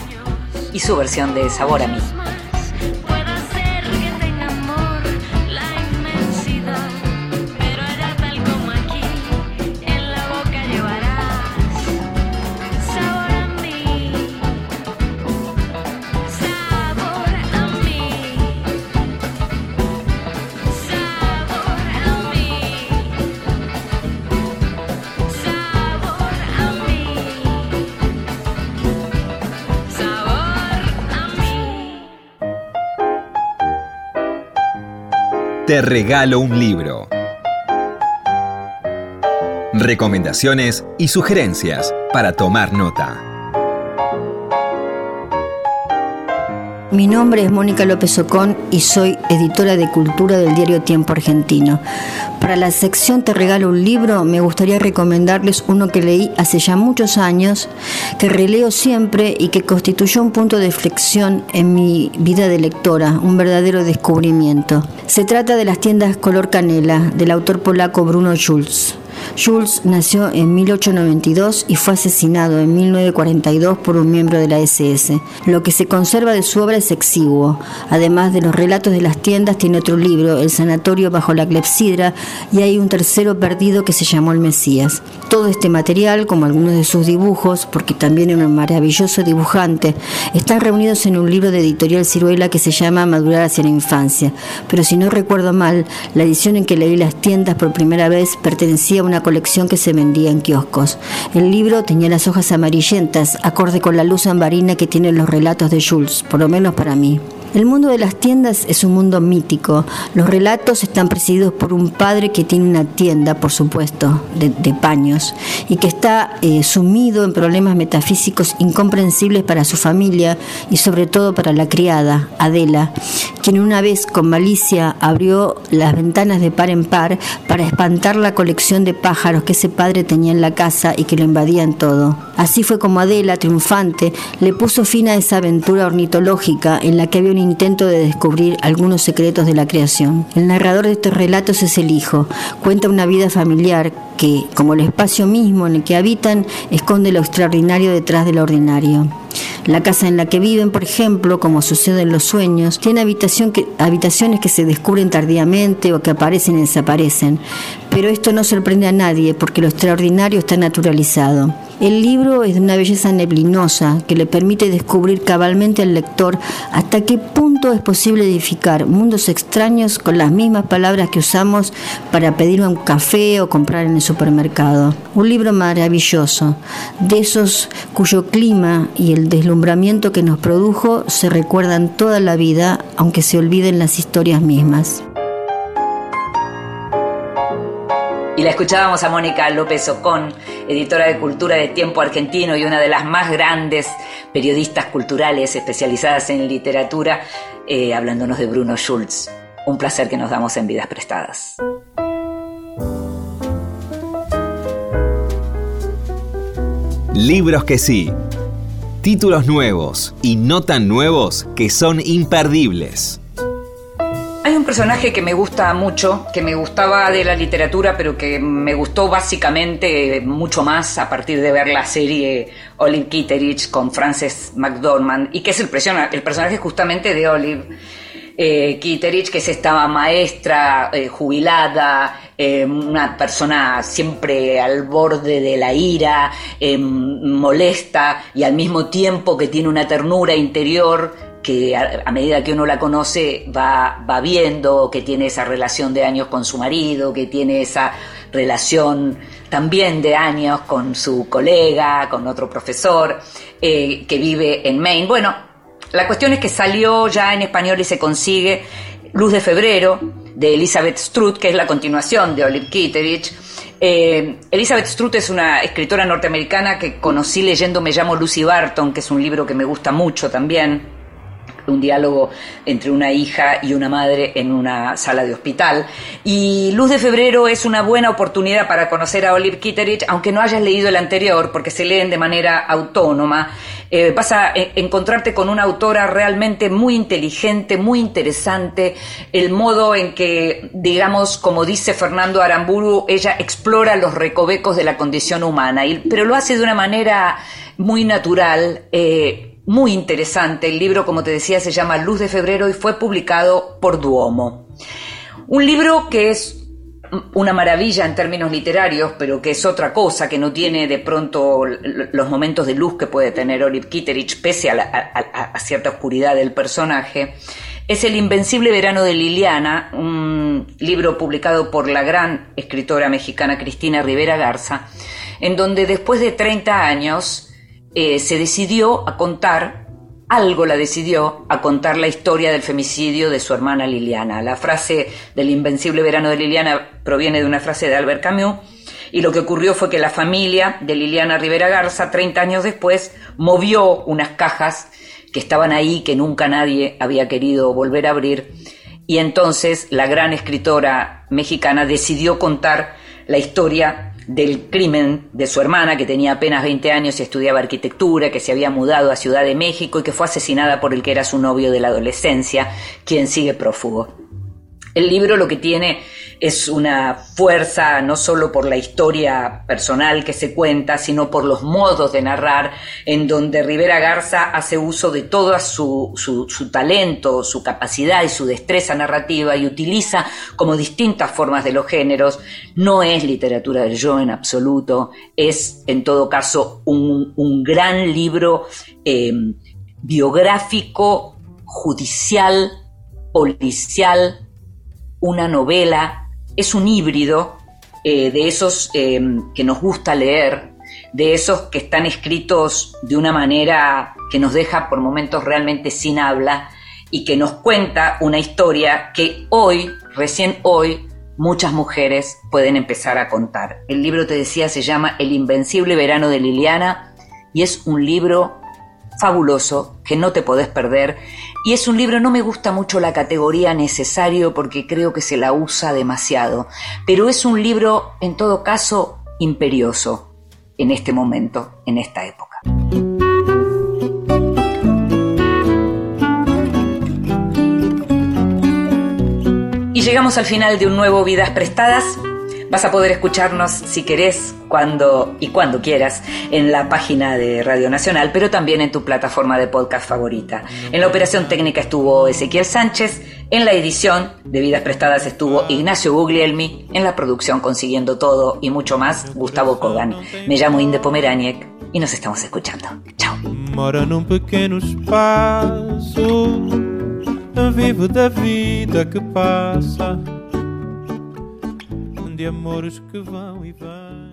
y su versión de Sabor a mí. Te regalo un libro. Recomendaciones y sugerencias para tomar nota. Mi nombre es Mónica López Ocón y soy editora de cultura del diario Tiempo Argentino. Para la sección Te regalo un libro, me gustaría recomendarles uno que leí hace ya muchos años, que releo siempre y que constituyó un punto de flexión en mi vida de lectora, un verdadero descubrimiento. Se trata de las tiendas color canela, del autor polaco Bruno Schulz. Jules nació en 1892 y fue asesinado en 1942 por un miembro de la SS. Lo que se conserva de su obra es exiguo. Además de los relatos de las tiendas, tiene otro libro, El sanatorio bajo la clepsidra, y hay un tercero perdido que se llamó El Mesías. Todo este material, como algunos de sus dibujos, porque también era un maravilloso dibujante, están reunidos en un libro de editorial Ciruela que se llama Madurar hacia la infancia. Pero si no recuerdo mal, la edición en que leí las tiendas por primera vez pertenecía a una colección que se vendía en kioscos. El libro tenía las hojas amarillentas, acorde con la luz ambarina que tienen los relatos de Jules, por lo menos para mí. El mundo de las tiendas es un mundo mítico. Los relatos están presididos por un padre que tiene una tienda, por supuesto, de, de paños, y que está eh, sumido en problemas metafísicos incomprensibles para su familia y sobre todo para la criada, Adela, quien una vez con malicia abrió las ventanas de par en par para espantar la colección de pájaros que ese padre tenía en la casa y que lo invadían todo. Así fue como Adela, triunfante, le puso fin a esa aventura ornitológica en la que había un intento de descubrir algunos secretos de la creación. El narrador de estos relatos es el hijo. Cuenta una vida familiar que, como el espacio mismo en el que habitan, esconde lo extraordinario detrás de lo ordinario. La casa en la que viven, por ejemplo, como sucede en los sueños, tiene habitaciones que se descubren tardíamente o que aparecen y desaparecen. Pero esto no sorprende a nadie porque lo extraordinario está naturalizado. El libro es de una belleza neblinosa que le permite descubrir cabalmente al lector hasta qué punto es posible edificar mundos extraños con las mismas palabras que usamos para pedir un café o comprar en el supermercado. Un libro maravilloso, de esos cuyo clima y el deslumbramiento que nos produjo se recuerdan toda la vida, aunque se olviden las historias mismas. Y la escuchábamos a Mónica López Ocón, editora de cultura de Tiempo Argentino y una de las más grandes periodistas culturales especializadas en literatura, eh, hablándonos de Bruno Schulz. Un placer que nos damos en Vidas Prestadas. Libros que sí. Títulos nuevos y no tan nuevos que son imperdibles. Hay un personaje que me gusta mucho, que me gustaba de la literatura, pero que me gustó básicamente mucho más a partir de ver la serie Olive Kitteridge con Frances McDormand, y que es el, el personaje justamente de Olive eh, Kitteridge, que es esta maestra eh, jubilada, eh, una persona siempre al borde de la ira, eh, molesta y al mismo tiempo que tiene una ternura interior que a, medida que uno la conoce va, va viendo que tiene esa relación de años con su marido, que tiene esa relación también de años con su colega, con otro profesor, eh, que vive en Maine. Bueno, la cuestión es que salió ya en español y se consigue Luz de Febrero, de Elizabeth Strutt, que es la continuación de Olive Kitteridge. Eh, Elizabeth Strutt es una escritora norteamericana que conocí leyendo Me llamo Lucy Barton, que es un libro que me gusta mucho también un diálogo entre una hija y una madre en una sala de hospital. Y Luz de Febrero es una buena oportunidad para conocer a Olive Kitteridge, aunque no hayas leído el anterior, porque se leen de manera autónoma. Eh, vas a eh, encontrarte con una autora realmente muy inteligente, muy interesante, el modo en que, digamos, como dice Fernando Aramburu, ella explora los recovecos de la condición humana, pero lo hace de una manera muy natural. eh, muy interesante. El libro, como te decía, se llama Luz de Febrero y fue publicado por Duomo. Un libro que es una maravilla en términos literarios, pero que es otra cosa, que no tiene de pronto los momentos de luz que puede tener Olive Kitteridge, pese a, la- a cierta oscuridad del personaje, es El Invencible Verano de Liliana, un libro publicado por la gran escritora mexicana Cristina Rivera Garza, en donde después de 30 años eh, se decidió a contar, algo la decidió, a contar la historia del femicidio de su hermana Liliana. La frase del invencible verano de Liliana proviene de una frase de Albert Camus, y lo que ocurrió fue que la familia de Liliana Rivera Garza, 30 años después, movió unas cajas que estaban ahí, que nunca nadie había querido volver a abrir. Y entonces la gran escritora mexicana decidió contar la historia del crimen de su hermana, que tenía apenas 20 años y estudiaba arquitectura, que se había mudado a Ciudad de México y que fue asesinada por el que era su novio de la adolescencia, quien sigue prófugo. El libro lo que tiene es una fuerza no solo por la historia personal que se cuenta, sino por los modos de narrar, en donde Rivera Garza hace uso de todo su, su, talento, su capacidad y su destreza narrativa y utiliza como distintas formas de los géneros. No es literatura del yo en absoluto, es en todo caso un, un gran libro eh, biográfico, judicial, policial, una novela, es un híbrido eh, de esos eh, que nos gusta leer, de esos que están escritos de una manera que nos deja por momentos realmente sin habla y que nos cuenta una historia que hoy, recién hoy, muchas mujeres pueden empezar a contar. El libro, te decía, se llama El Invencible Verano de Liliana y es un libro fabuloso que no te podés perder. Y es un libro, no me gusta mucho la categoría necesario porque creo que se la usa demasiado, pero es un libro, en todo caso, imperioso en este momento, en esta época. Y llegamos al final de un nuevo Vidas Prestadas. Vas a poder escucharnos si querés, cuando y cuando quieras, en la página de Radio Nacional, pero también en tu plataforma de podcast favorita. En la operación técnica estuvo Ezequiel Sánchez, en la edición de Vidas Prestadas estuvo Ignacio Guglielmi, en la producción Consiguiendo Todo y mucho más, Gustavo Kogan. Me llamo Inde Pomeraniec y nos estamos escuchando. Chao. Vivo da vida que de amores que vão e vêm.